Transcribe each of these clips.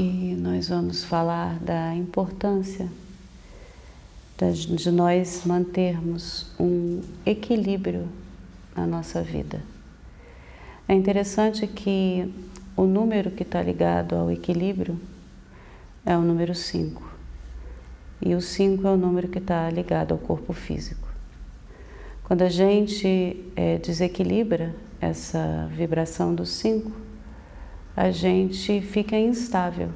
e nós vamos falar da importância de nós mantermos um equilíbrio na nossa vida. É interessante que o número que está ligado ao equilíbrio é o número 5. E o 5 é o número que está ligado ao corpo físico. Quando a gente é, desequilibra essa vibração do 5, a gente fica instável,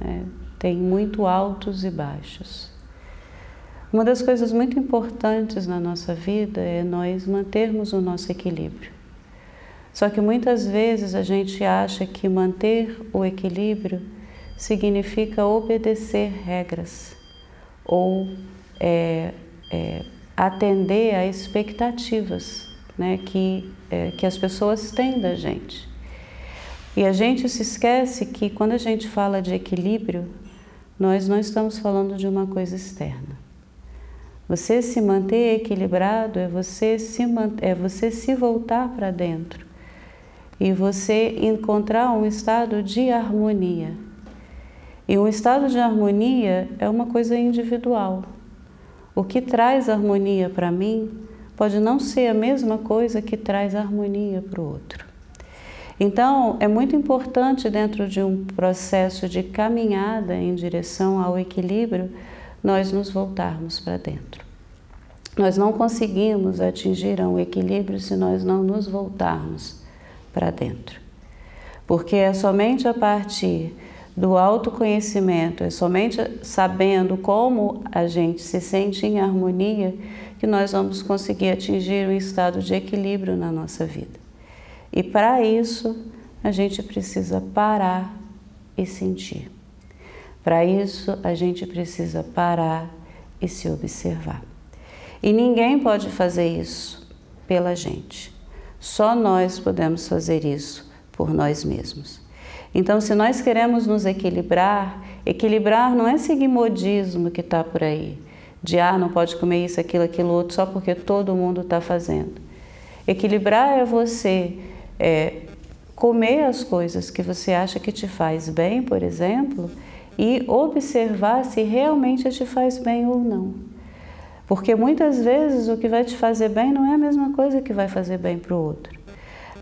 né? tem muito altos e baixos. Uma das coisas muito importantes na nossa vida é nós mantermos o nosso equilíbrio. Só que muitas vezes a gente acha que manter o equilíbrio significa obedecer regras ou é, é, atender a expectativas né, que, é, que as pessoas têm da gente. E a gente se esquece que quando a gente fala de equilíbrio, nós não estamos falando de uma coisa externa. Você se manter equilibrado é você se, é você se voltar para dentro e você encontrar um estado de harmonia. E um estado de harmonia é uma coisa individual. O que traz harmonia para mim pode não ser a mesma coisa que traz harmonia para o outro. Então, é muito importante, dentro de um processo de caminhada em direção ao equilíbrio, nós nos voltarmos para dentro. Nós não conseguimos atingir um equilíbrio se nós não nos voltarmos para dentro. Porque é somente a partir do autoconhecimento, é somente sabendo como a gente se sente em harmonia que nós vamos conseguir atingir um estado de equilíbrio na nossa vida. E para isso, a gente precisa parar e sentir. Para isso, a gente precisa parar e se observar. E ninguém pode fazer isso pela gente. Só nós podemos fazer isso por nós mesmos. Então, se nós queremos nos equilibrar, equilibrar não é seguir modismo que está por aí, de ah, não pode comer isso, aquilo, aquilo outro, só porque todo mundo está fazendo. Equilibrar é você é, comer as coisas que você acha que te faz bem, por exemplo, e observar se realmente te faz bem ou não. Porque muitas vezes o que vai te fazer bem não é a mesma coisa que vai fazer bem para o outro.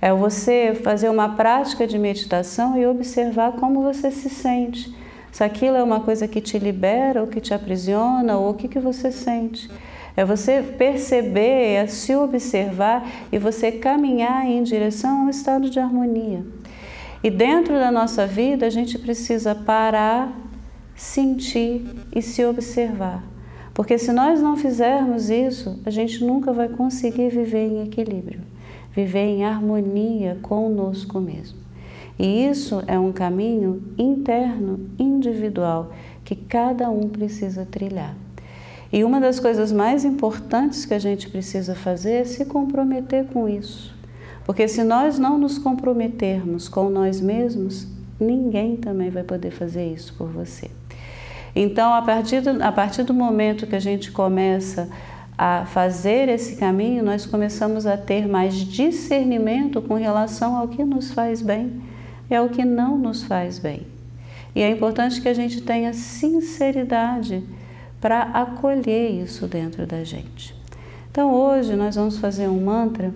É você fazer uma prática de meditação e observar como você se sente. Se aquilo é uma coisa que te libera ou que te aprisiona, ou o que, que você sente. É você perceber, é se observar e você caminhar em direção a um estado de harmonia. E dentro da nossa vida, a gente precisa parar, sentir e se observar. Porque se nós não fizermos isso, a gente nunca vai conseguir viver em equilíbrio, viver em harmonia conosco mesmo. E isso é um caminho interno, individual, que cada um precisa trilhar. E uma das coisas mais importantes que a gente precisa fazer é se comprometer com isso. Porque se nós não nos comprometermos com nós mesmos, ninguém também vai poder fazer isso por você. Então, a partir do, a partir do momento que a gente começa a fazer esse caminho, nós começamos a ter mais discernimento com relação ao que nos faz bem e ao que não nos faz bem. E é importante que a gente tenha sinceridade para acolher isso dentro da gente. Então hoje nós vamos fazer um mantra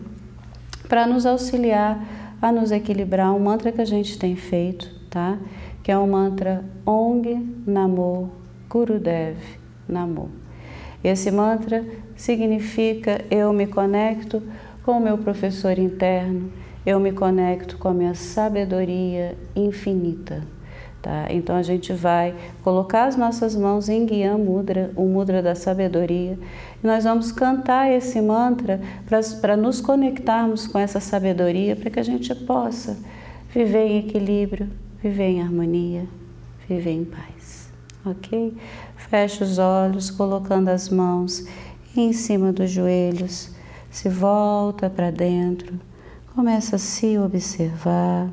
para nos auxiliar a nos equilibrar, um mantra que a gente tem feito, tá? Que é o mantra Ong Namo Gurudev Namo. Esse mantra significa eu me conecto com o meu professor interno, eu me conecto com a minha sabedoria infinita. Tá? Então a gente vai colocar as nossas mãos em Gyan Mudra, o Mudra da Sabedoria, e nós vamos cantar esse mantra para nos conectarmos com essa sabedoria, para que a gente possa viver em equilíbrio, viver em harmonia, viver em paz. Ok? Feche os olhos, colocando as mãos em cima dos joelhos, se volta para dentro, começa a se observar